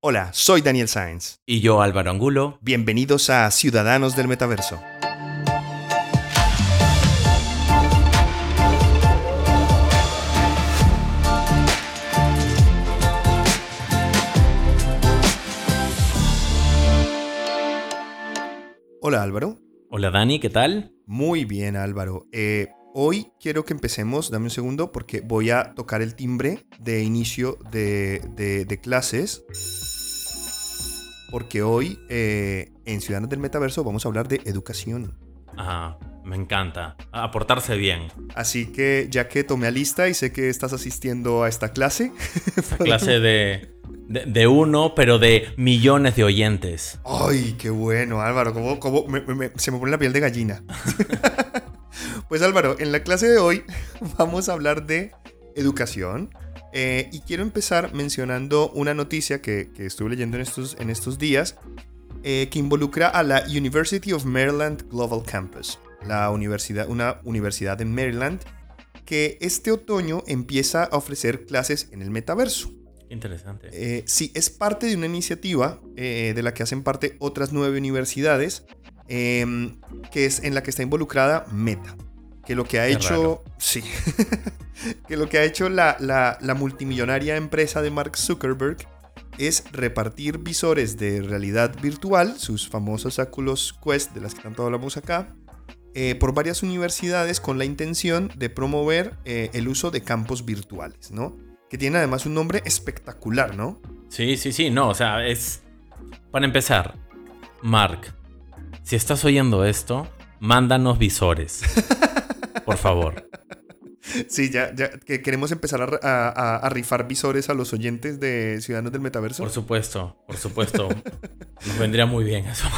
Hola, soy Daniel Sáenz. Y yo Álvaro Angulo. Bienvenidos a Ciudadanos del Metaverso. Hola Álvaro. Hola Dani, ¿qué tal? Muy bien Álvaro. Eh, hoy quiero que empecemos, dame un segundo, porque voy a tocar el timbre de inicio de, clases. Porque hoy eh, en Ciudadanos del Metaverso vamos a hablar de educación. Ajá, me encanta. Aportarse bien. Así que ya que tomé a lista y sé que estás asistiendo a esta clase. clase de de, uno, pero de millones de oyentes. Ay, qué bueno, Álvaro. ¿Cómo, se me pone la piel de gallina. pues Álvaro, en la clase de hoy vamos a hablar de educación. Eh, y quiero empezar mencionando una noticia que, estuve leyendo en estos, en estos días eh, que involucra a la University of Maryland Global Campus, la universidad, una universidad en Maryland que este otoño empieza a ofrecer clases en el metaverso. Interesante. Eh, sí, es parte de una iniciativa eh, de la que hacen parte otras nueve universidades, em, que es en la que está involucrada Meta. Que lo que ha hecho. Sí. que lo que ha hecho la, la, multimillonaria empresa de Mark Zuckerberg es repartir visores de realidad virtual, sus famosos Oculus Quest, de las que tanto hablamos acá, eh, por varias universidades con la intención de promover el uso de campos virtuales, ¿no? que tiene además un nombre espectacular, ¿no? Sí, sí, sí, no, o sea, es... Para empezar, Mark, si estás oyendo esto, mándanos visores. Por favor. Sí, ya, ya que queremos empezar a, rifar visores a los oyentes de Ciudadanos del Metaverso. Por supuesto, por supuesto. Nos vendría muy bien eso.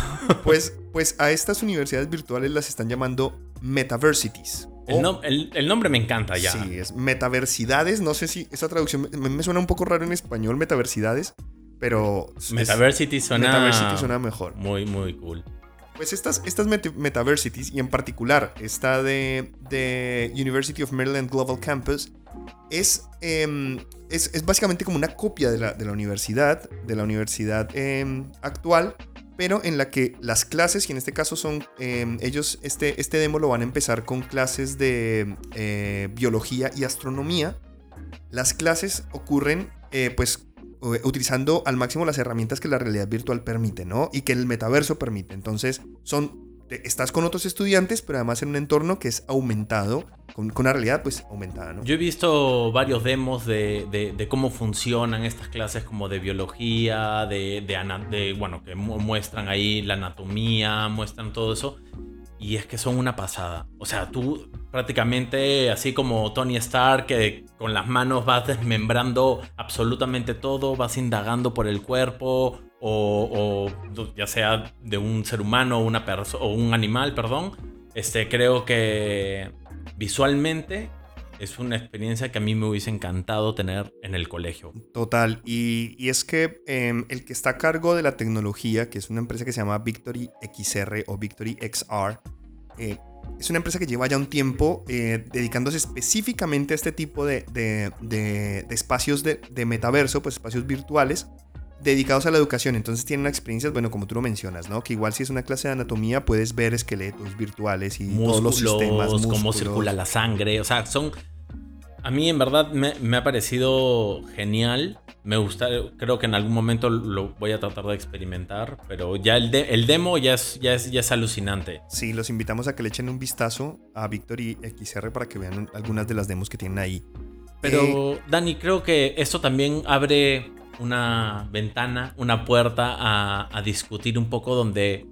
Pues, pues a estas universidades virtuales las están llamando Metaversities. El, nombre me encanta ya. Sí, es metaversidades. No sé si esa traducción me, suena un poco raro en español, metaversidades, pero. Metaversity suena. Metaversity suena mejor. Muy, muy cool. Pues estas, estas metaversities, y en particular esta de, de University of Maryland Global Campus, es, em, es, es, básicamente como una copia de la, de la universidad, de la universidad em, actual, pero en la que las clases, y en este caso son em, ellos, este, este demo lo van a empezar con clases de eh, biología y astronomía. Las clases ocurren eh, pues utilizando al máximo las herramientas que la realidad virtual permite, ¿no? Y que el metaverso permite. Entonces, son estás con otros estudiantes, pero además en un entorno que es aumentado, con, una realidad pues aumentada, ¿no? Yo he visto varios demos de, cómo funcionan estas clases como de biología, de, de, bueno, que muestran ahí la anatomía, muestran todo eso. Y es que son una pasada. O sea, tú prácticamente, así como Tony Stark, que con las manos vas desmembrando absolutamente todo, vas indagando por el cuerpo, o, ya sea de un ser humano o, una o un animal, perdón, este, creo que visualmente es una experiencia que a mí me hubiese encantado tener en el colegio. Total, y, es que em, el que está a cargo de la tecnología, que es una empresa que se llama Victory XR o Victory XR, eh, es una empresa que lleva ya un tiempo eh, dedicándose específicamente a este tipo de, de espacios de, metaverso, pues espacios virtuales, dedicados a la educación. Entonces tienen experiencias, bueno, como tú lo mencionas, ¿no? Que igual si es una clase de anatomía puedes ver esqueletos virtuales y todos los sistemas. cómo circula la sangre. O sea, son. A mí en verdad me, ha parecido genial. Me gusta, creo que en algún momento lo voy a tratar de experimentar, pero ya el, el demo ya es, ya, es, ya es alucinante. Sí, los invitamos a que le echen un vistazo a Victor y XR para que vean algunas de las demos que tienen ahí. Pero, eh, Dani, creo que esto también abre una ventana, una puerta a, discutir un poco donde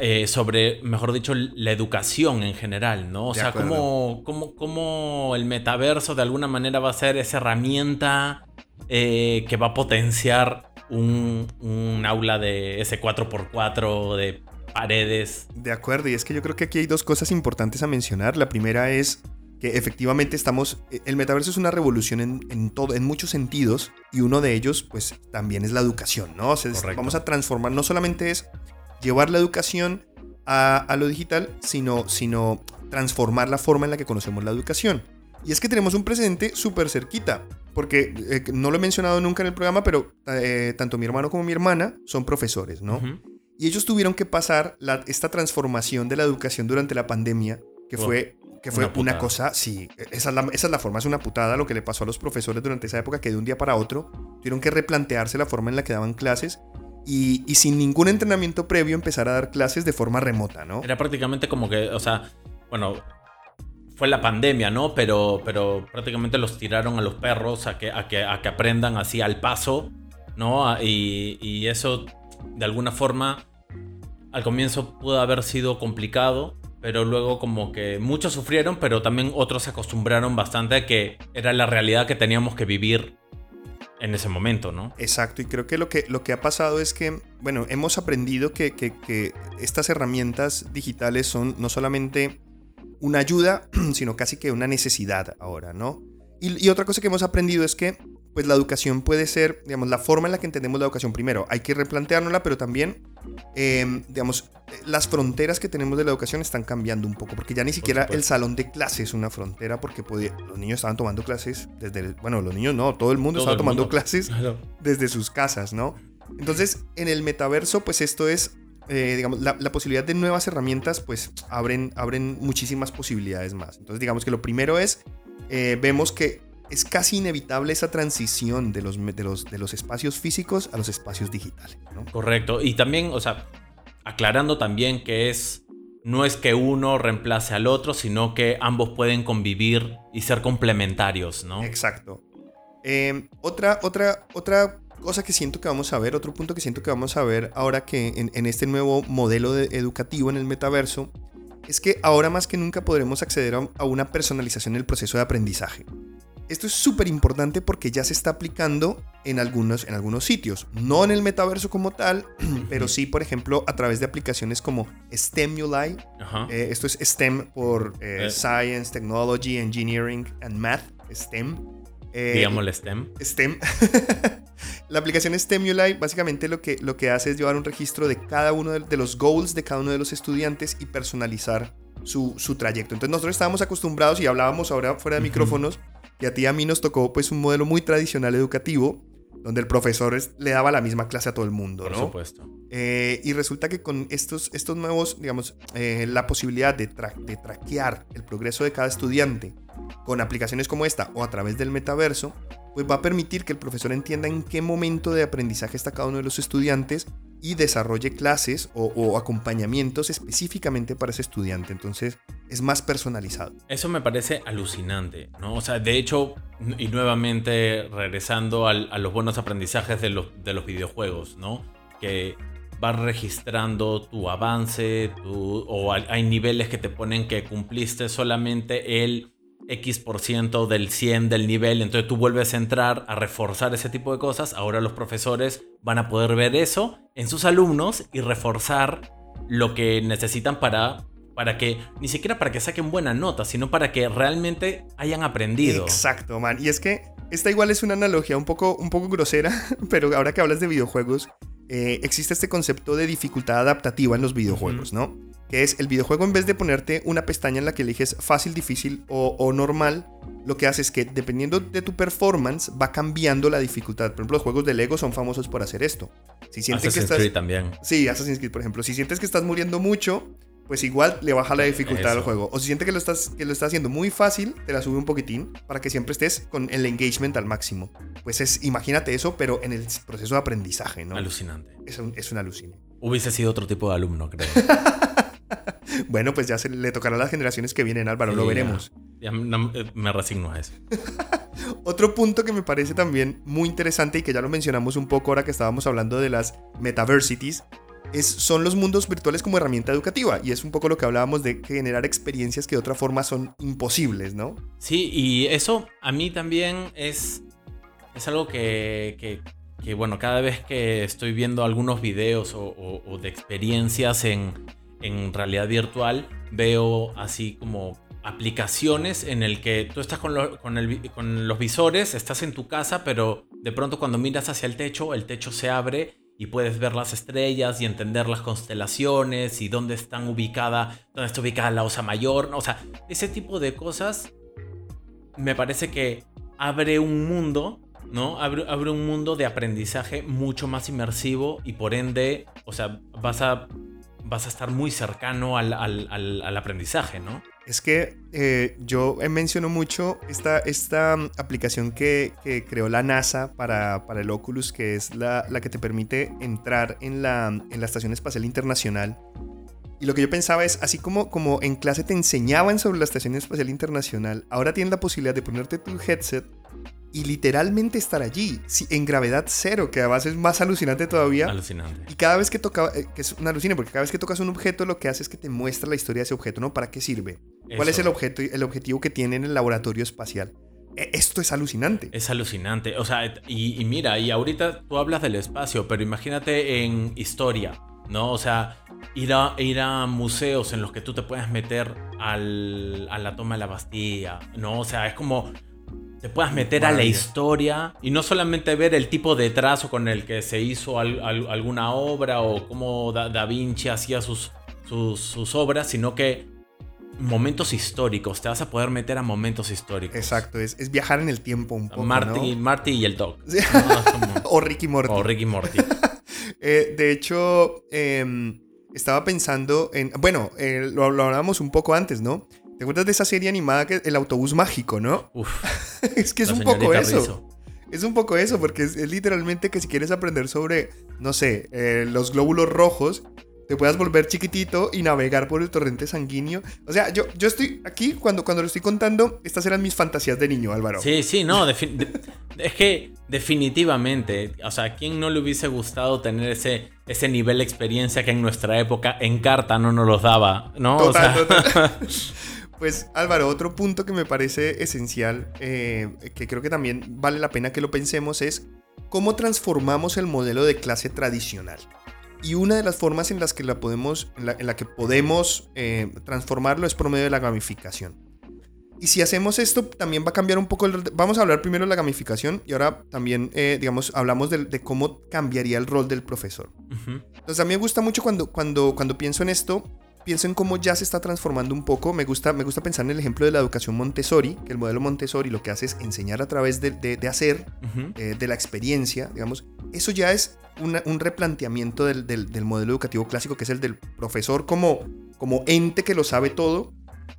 eh, sobre, mejor dicho, la educación en general, ¿no? O sea, cómo, cómo, el metaverso de alguna manera va a ser esa herramienta eh, que va a potenciar un, un aula de ese 4x4 de paredes. De acuerdo, y es que yo creo que aquí hay dos cosas importantes a mencionar. La primera es que efectivamente estamos, el metaverso es una revolución en, todo, en muchos sentidos y uno de ellos pues también es la educación, ¿no? vamos a transformar, no solamente es llevar la educación a, lo digital, sino, sino transformar la forma en la que conocemos la educación. Y es que tenemos un presente súper cerquita, porque eh, no lo he mencionado nunca en el programa, pero eh, tanto mi hermano como mi hermana son profesores, ¿no? Y ellos tuvieron que pasar la, esta transformación de la educación durante la pandemia, que fue, que fue una, cosa, sí, esa es, la, esa es, la, forma, es una putada lo que le pasó a los profesores durante esa época, que de un día para otro tuvieron que replantearse la forma en la que daban clases y, sin ningún entrenamiento previo empezar a dar clases de forma remota, ¿no? Era prácticamente como que, o sea, bueno, fue la pandemia, ¿no? Pero, pero prácticamente los tiraron a los perros a que, a que, a que aprendan así al paso, ¿no? Y, y eso, de alguna forma, al comienzo pudo haber sido complicado, pero luego como que muchos sufrieron, pero también otros se acostumbraron bastante a que era la realidad que teníamos que vivir en ese momento, ¿no? Exacto, y creo que lo que, lo que ha pasado es que, bueno, hemos aprendido que, que, que estas herramientas digitales son no solamente una ayuda, sino casi que una necesidad ahora, ¿no? Y, y, otra cosa que hemos aprendido es que pues la educación puede ser, digamos, la forma en la que entendemos la educación primero. Hay que replanteárnosla, pero también, eh, digamos, las fronteras que tenemos de la educación están cambiando un poco, porque ya ni siquiera el salón de clases es una frontera, porque podía, los niños estaban tomando clases desde, bueno, los niños no, todo el mundo estaba tomando clases desde sus casas, ¿no? Entonces, en el metaverso, pues esto es, eh, digamos, la, la, posibilidad de nuevas herramientas, pues abren, abren muchísimas posibilidades más. Entonces, digamos que lo primero es, eh, vemos que es casi inevitable esa transición de los, de los, de los espacios físicos a los espacios digitales. ¿no? Correcto. Y también, o sea, aclarando también que es, no es que uno reemplace al otro, sino que ambos pueden convivir y ser complementarios, ¿no? Exacto. Eh, otra, otra, otra cosa que siento que vamos a ver, otro punto que siento que vamos a ver ahora que en, en este nuevo modelo de educativo en el metaverso, es que ahora más que nunca podremos acceder a, a una personalización en el proceso de aprendizaje. Esto es súper importante porque ya se está aplicando en algunos, en algunos sitios. No en el metaverso como tal, pero sí, por ejemplo, a través de aplicaciones como STEMULI. Eh, esto es STEM por eh, eh. Science, Technology, Engineering and Math. STEM. Eh, Digámosle STEM. STEM. la aplicación STEMULI básicamente lo que, lo que hace es llevar un registro de cada uno de, de los goals de cada uno de los estudiantes y personalizar su, su, trayecto. Entonces nosotros estábamos acostumbrados y hablábamos ahora fuera de micrófonos y a ti y a mí nos tocó pues un modelo muy tradicional educativo, donde el profesor le daba la misma clase a todo el mundo, Por ¿no? supuesto. Eh, y resulta que con estos, estos nuevos, digamos, eh, la posibilidad de, tra de traquear el progreso de cada estudiante con aplicaciones como esta o a través del metaverso, pues va a permitir que el profesor entienda en qué momento de aprendizaje está cada uno de los estudiantes y desarrolle clases o, acompañamientos específicamente para ese estudiante. Entonces es más personalizado. Eso me parece alucinante, ¿no? O sea, de hecho, y nuevamente regresando a los buenos aprendizajes de los, de los videojuegos, ¿no? Que vas registrando tu avance, o hay niveles que te ponen que cumpliste solamente el X% del 100 del nivel, entonces tú vuelves a entrar a reforzar ese tipo de cosas, ahora los profesores van a poder ver eso en sus alumnos y reforzar lo que necesitan para para que ni siquiera para que saquen buena nota, sino para que realmente hayan aprendido. Exacto, man. Y es que esta igual es una analogía un poco, un poco grosera, pero ahora que hablas de videojuegos, eh, existe este concepto de dificultad adaptativa en los videojuegos, uh -huh. ¿no? Que es el videojuego en vez de ponerte una pestaña en la que eliges fácil, difícil o, o, normal, lo que hace es que dependiendo de tu performance va cambiando la dificultad. Por ejemplo, los juegos de Lego son famosos por hacer esto. Si sientes Assassin's que estás, Creed también. Sí, Assassin's Creed, por ejemplo. Si sientes que estás muriendo mucho, pues igual le baja la dificultad Eso. al juego. O si sientes que lo, estás, que lo estás haciendo muy fácil, te la sube un poquitín para que siempre estés con el engagement al máximo. Pues es, imagínate eso, pero en el proceso de aprendizaje, ¿no? Alucinante. Es un, es un alucine. Hubiese sido otro tipo de alumno, creo. bueno, pues ya se le tocará a las generaciones que vienen, Álvaro, sí, lo veremos. Ya, ya no, eh, me resigno a eso. Otro punto que me parece también muy interesante y que ya lo mencionamos un poco ahora que estábamos hablando de las metaversities, es, son los mundos virtuales como herramienta educativa. Y es un poco lo que hablábamos de generar experiencias que de otra forma son imposibles, ¿no? Sí, y eso a mí también es, es algo que, que, que bueno, cada vez que estoy viendo algunos videos o, o, o de experiencias en, en realidad virtual, veo así como aplicaciones en el que tú estás con, con, los visores, estás en tu casa, pero de pronto cuando miras hacia el techo, el techo se abre y puedes ver las estrellas y entender las constelaciones y dónde están ubicada, dónde está ubicada la osa mayor, o sea, ese tipo de cosas me parece que abre un mundo, ¿no? Abre, abre un mundo de aprendizaje mucho más inmersivo y por ende, o sea, vas a, vas a estar muy cercano al, al, al, aprendizaje, ¿no? Es que eh, yo menciono mucho esta, esta aplicación que, que, creó la NASA para, para el Oculus, que es la, la, que te permite entrar en la, en la Estación Espacial Internacional y lo que yo pensaba es, así como, como en clase te enseñaban sobre la Estación Espacial Internacional, ahora tienes la posibilidad de ponerte tu headset y literalmente estar allí, en gravedad cero, que además es más alucinante todavía. Alucinante. Y cada vez que toca, eh, que es una alucina, porque cada vez que tocas un objeto, lo que hace es que te muestra la historia de ese objeto, ¿no? ¿Para qué sirve? ¿Cuál es el, objeto, el objetivo que tiene en el laboratorio espacial? E, esto es alucinante. Es alucinante. O sea, y, y mira, y ahorita tú hablas del espacio, pero imagínate en historia, ¿no? O sea, ir a, ir a museos en los que tú te puedes meter al, a la toma de la Bastilla, ¿no? O sea, es como te puedas meter a la historia y no solamente ver el tipo de trazo con el que se hizo alguna obra o cómo da, Vinci hacía sus, sus, obras, sino que momentos históricos, te vas a poder meter a momentos históricos. Exacto, es, viajar en el tiempo un poco. Marty, Marty y el Doc. o Ricky Morty. O Ricky Morty. Eh, de hecho, em, estaba pensando en. Bueno, eh, lo, hablábamos un poco antes, ¿no? ¿Te acuerdas de esa serie animada que El autobús mágico, no? Uf, es que es un poco eso. Es un poco eso, porque es, literalmente que si quieres aprender sobre, no sé, eh, los glóbulos rojos, te puedas volver chiquitito y navegar por el torrente sanguíneo. O sea, yo, yo estoy aquí cuando, cuando lo estoy contando, estas eran mis fantasías de niño, Álvaro. Sí, sí, no, es que definitivamente, o sea, ¿a quién no le hubiese gustado tener ese, ese nivel de experiencia que en nuestra época en carta no nos los daba, ¿no? Total, Pues Álvaro, otro punto que me parece esencial, eh, que creo que también vale la pena que lo pensemos, es cómo transformamos el modelo de clase tradicional. Y una de las formas en las que, la podemos, en la, que podemos eh, transformarlo es por medio de la gamificación. Y si hacemos esto, también va a cambiar un poco el... Vamos a hablar primero de la gamificación y ahora también, eh, digamos, hablamos de, cómo cambiaría el rol del profesor. Entonces a mí me gusta mucho cuando, cuando, cuando pienso en esto, pienso en cómo ya se está transformando un poco. Me gusta, me gusta pensar en el ejemplo de la educación Montessori, que el modelo Montessori lo que hace es enseñar a través de, de, hacer, eh, de la experiencia, digamos. Eso ya es un replanteamiento del, del, modelo educativo clásico, que es el del profesor como, como ente que lo sabe todo,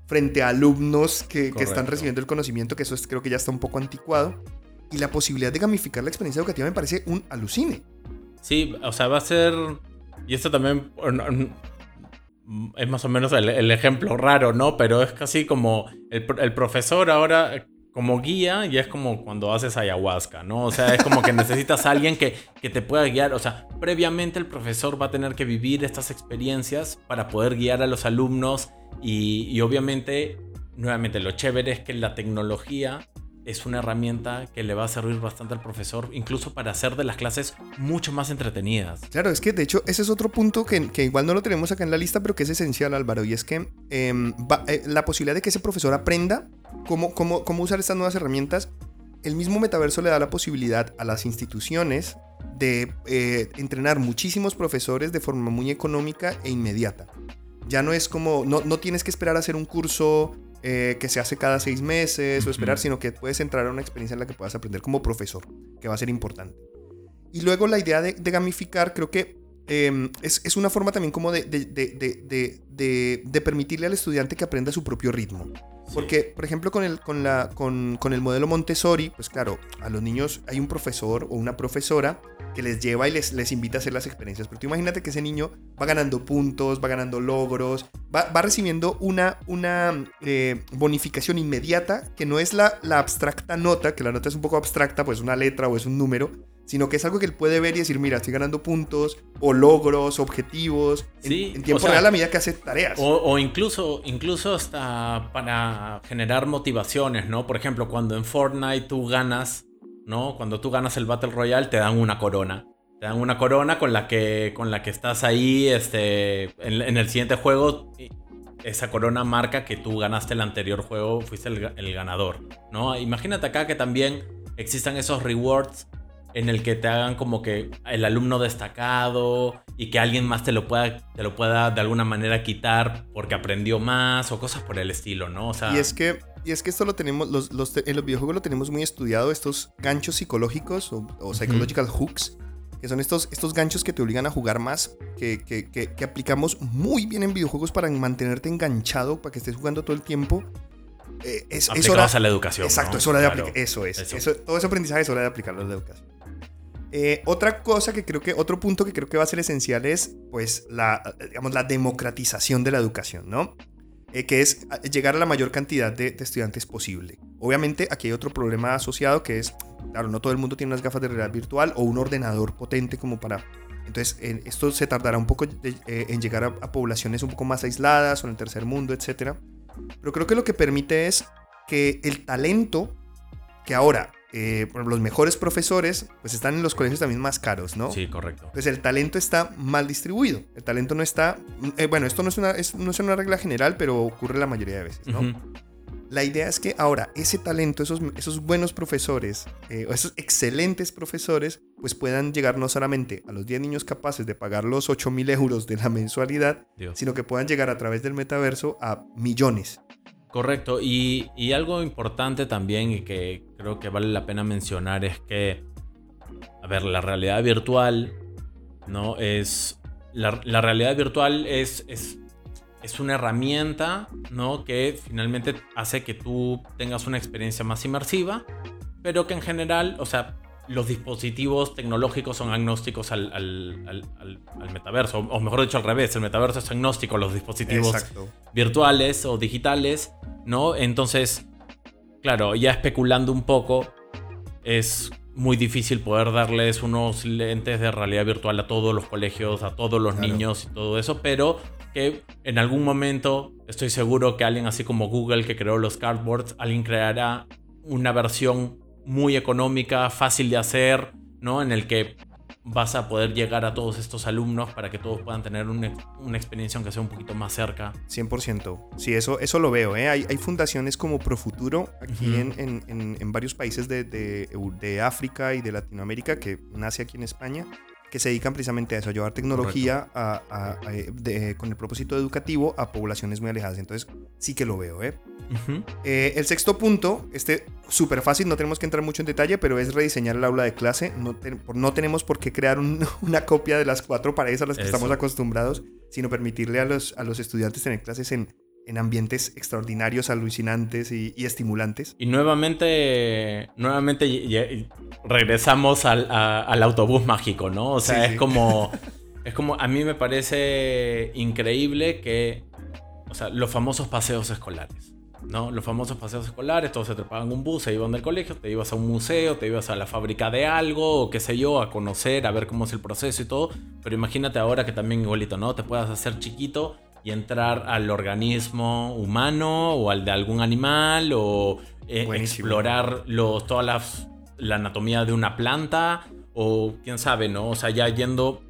frente a alumnos que, que están recibiendo el conocimiento, que eso es, creo que ya está un poco anticuado. Y la posibilidad de gamificar la experiencia educativa me parece un alucine. Sí, o sea, va a ser... Y esto también es más o menos el, ejemplo raro, ¿no? Pero es casi como el, profesor ahora como guía y es como cuando haces ayahuasca, ¿no? O sea, es como que necesitas a alguien que, que, te pueda guiar. O sea, previamente el profesor va a tener que vivir estas experiencias para poder guiar a los alumnos y, y obviamente, nuevamente, lo chévere es que la tecnología es una herramienta que le va a servir bastante al profesor, incluso para hacer de las clases mucho más entretenidas. Claro, es que de hecho ese es otro punto que, igual no lo tenemos acá en la lista, pero que es esencial, Álvaro, y es que em, eh, la posibilidad de que ese profesor aprenda cómo, cómo, cómo usar estas nuevas herramientas, el mismo metaverso le da la posibilidad a las instituciones de eh, entrenar muchísimos profesores de forma muy económica e inmediata. Ya no es como, no, no tienes que esperar a hacer un curso eh, que se hace cada seis meses o esperar, sino que puedes entrar a una experiencia en la que puedas aprender como profesor, que va a ser importante. Y luego la idea de, gamificar, creo que em, es, es, una forma también como de, de, de, permitirle al estudiante que aprenda a su propio ritmo. Porque, por ejemplo, con el, con, la, con, con el modelo Montessori, pues claro, a los niños hay un profesor o una profesora que les lleva y les, les invita a hacer las experiencias. Pero tú imagínate que ese niño va ganando puntos, va ganando logros, va, va recibiendo una, una eh, bonificación inmediata que no es la, la abstracta nota, que la nota es un poco abstracta, pues una letra o es un número, sino que es algo que él puede ver y decir, mira, estoy ganando puntos, o logros, objetivos, en, tiempo real a medida que hace tareas. O, incluso, incluso hasta para generar motivaciones, ¿no? Por ejemplo, cuando en Fortnite tú ganas, ¿no? Cuando tú ganas el Battle Royale te dan una corona. Te dan una corona con la que, con la que estás ahí este, en, el siguiente juego. Esa corona marca que tú ganaste el anterior juego, fuiste el, el ganador, ¿no? Imagínate acá que también existan esos rewards en el que te hagan como que el alumno destacado y que alguien más te lo pueda, te lo pueda de alguna manera quitar porque aprendió más o cosas por el estilo, ¿no? O sea, Y es que, y es que esto lo tenemos, los, los en los videojuegos lo tenemos muy estudiado, estos ganchos psicológicos o, o psychological hooks, que son estos, estos ganchos que te obligan a jugar más, que, que- que- que aplicamos muy bien en videojuegos para mantenerte enganchado, para que estés jugando todo el tiempo. Eh, es, es hora, a la educación. Exacto, ¿no? es hora de Claro. aplicar. Eso es. Eso. Eso- todo ese aprendizaje es hora de aplicarlo en la educación. Eh, otra cosa que creo que, otro punto que creo que va a ser esencial es, pues, la, digamos, la democratización de la educación, ¿no? Eh, que es eh, llegar a la mayor cantidad de, estudiantes posible. Obviamente, aquí hay otro problema asociado que es, claro, no todo el mundo tiene unas gafas de realidad virtual o un ordenador potente como para... Entonces, esto se tardará un poco eh, en llegar a, a poblaciones un poco más aisladas o en el tercer mundo, etcétera. Pero creo que lo que permite es que el talento, que ahora eh, los mejores profesores, pues están en los colegios también más caros, ¿no? Sí, correcto. Pues el talento está mal distribuido. El talento no está. eh, bueno, esto no es, una, es- no es una regla general, pero ocurre la mayoría de veces, ¿no? Ujú. La idea es que ahora ese talento, esos, esos buenos profesores, eh, o esos excelentes profesores, pues puedan llegar no solamente a los 10 niños capaces de pagar los 8 mil euros de la mensualidad, Dios. sino que puedan llegar a través del metaverso a millones. Correcto, y, y algo importante también y que creo que vale la pena mencionar es que, a ver, la realidad virtual, ¿no? Es, la, la realidad virtual es, es, es una herramienta, ¿no? Que finalmente hace que tú tengas una experiencia más inmersiva, pero que en general, o sea, los dispositivos tecnológicos son agnósticos al, al- al- metaverso, o mejor dicho al revés, el metaverso es agnóstico a los dispositivos Exacto. virtuales o digitales, ¿no? Entonces, claro, ya especulando un poco, es muy difícil poder darles unos lentes de realidad virtual a todos los colegios, a todos los Claro. niños y todo eso, pero que en algún momento estoy seguro que alguien así como Google que creó los cardboards, alguien creará una versión muy económica, fácil de hacer, ¿no? En el que vas a poder llegar a todos estos alumnos para que todos puedan tener una, una experiencia aunque sea un poquito más cerca 100%. Sí, eso, eso lo veo. ¿eh? Hay, hay fundaciones como Profuturo aquí Ujú. en, en- en- en varios países de, de- de África y de Latinoamérica, que nace aquí en España, que se dedican precisamente a eso, a llevar tecnología a- a- a- de- con el propósito educativo a poblaciones muy alejadas. Entonces, sí que lo veo. ¿eh? Eh, el sexto punto, este súper fácil, no tenemos que entrar mucho en detalle, pero es rediseñar el aula de clase. No, te- por- no tenemos por qué crear un- una copia de las cuatro paredes a las que Eso. estamos acostumbrados, sino permitirle a los, a los estudiantes tener clases en, en ambientes extraordinarios, alucinantes y, y estimulantes. Y nuevamente, nuevamente regresamos al, a- al autobús mágico, ¿no? O sea, Sí, es sí. como. Es como. A mí me parece increíble que. O sea, los famosos paseos escolares. ¿No? Los famosos paseos escolares, todos se trepaban un bus, se iban del colegio, te ibas a un museo, te ibas a la fábrica de algo, o qué sé yo, a conocer, a ver cómo es el proceso y todo. Pero imagínate ahora que también igualito, ¿no? Te puedas hacer chiquito y entrar al organismo humano o al de algún animal o eh, explorar los, todas las, la anatomía de una planta o quién sabe, ¿no? O sea, ya yendo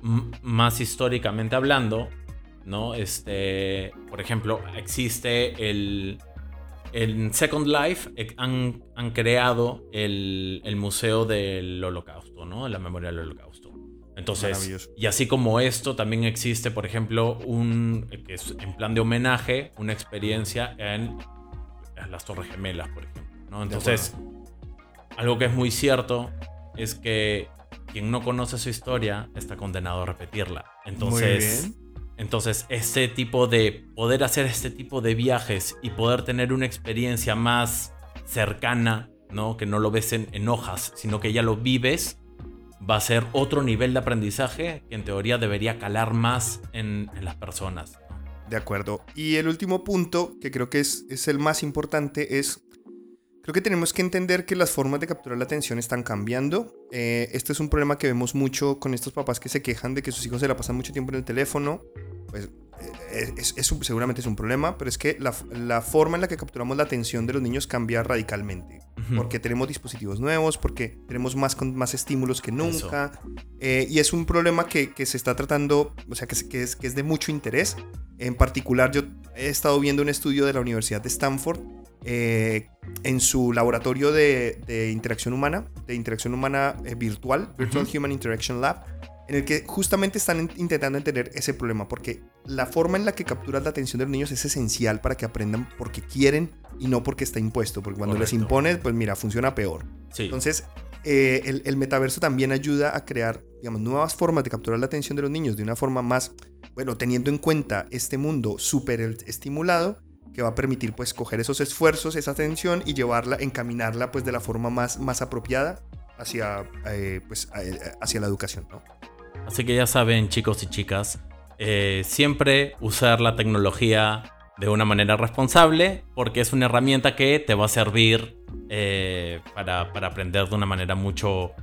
más históricamente hablando, ¿no? Este, por ejemplo, existe el... En Second Life eh, han, han creado el, el Museo del Holocausto, ¿no? La memoria del Holocausto. Entonces, y así como esto, también existe, por ejemplo, un, eh, que es en plan de homenaje, una experiencia en, en las Torres Gemelas, por ejemplo. ¿no? Entonces, algo que es muy cierto es que quien no conoce su historia está condenado a repetirla. Entonces, Muy bien. Entonces, este tipo de poder hacer este tipo de viajes y poder tener una experiencia más cercana, ¿no? Que no lo ves en, hojas, sino que ya lo vives, va a ser otro nivel de aprendizaje que en teoría debería calar más en, en las personas. De acuerdo. Y el último punto, que creo que es, es el más importante, es... Creo que tenemos que entender que las formas de capturar la atención están cambiando. Eh, este es un problema que vemos mucho con estos papás que se quejan de que sus hijos se la pasan mucho tiempo en el teléfono. Pues eh, es, es un- seguramente es un problema, pero es que la, la forma en la que capturamos la atención de los niños cambia radicalmente. Ujú. Porque tenemos dispositivos nuevos, porque tenemos más, con, más estímulos que nunca. Eh, y es un problema que, que se está tratando, o sea, que, que es, que es de mucho interés. En particular, yo he estado viendo un estudio de la Universidad de Stanford eh, en su laboratorio de, interacción humana, de interacción humana eh, virtual, Virtual Human Interaction Lab, en el que justamente están intentando entender ese problema, porque la forma en la que capturas la atención de los niños es esencial para que aprendan porque quieren y no porque está impuesto, porque cuando les impones, pues mira, funciona peor. Entonces, eh, el, el, metaverso también ayuda a crear, digamos, nuevas formas de capturar la atención de los niños de una forma más, bueno, teniendo en cuenta este mundo súper estimulado, que va a permitir pues coger esos esfuerzos, esa atención y llevarla, encaminarla pues de la forma más, más apropiada hacia, eh, pues, hacia la educación, ¿no? Así que ya saben, chicos y chicas, eh, siempre usar la tecnología de una manera responsable, porque es una herramienta que te va a servir eh, para, para, aprender de una manera mucho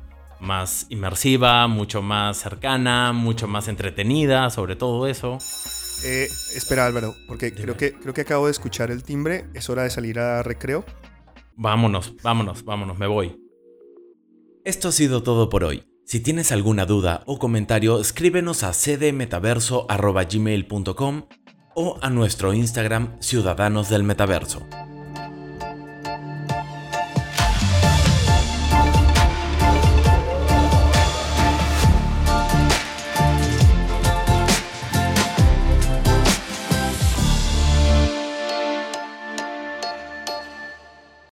más inmersiva, mucho más cercana, mucho más entretenida, sobre todo eso. Eh, espera Álvaro, porque creo que, creo que acabo de escuchar el timbre, es hora de salir a recreo. Vámonos, vámonos, vámonos, me voy. Esto ha sido todo por hoy. Si tienes alguna duda o comentario, escríbenos a cdmetaverso.gmail.com o a nuestro Instagram Ciudadanos del Metaverso.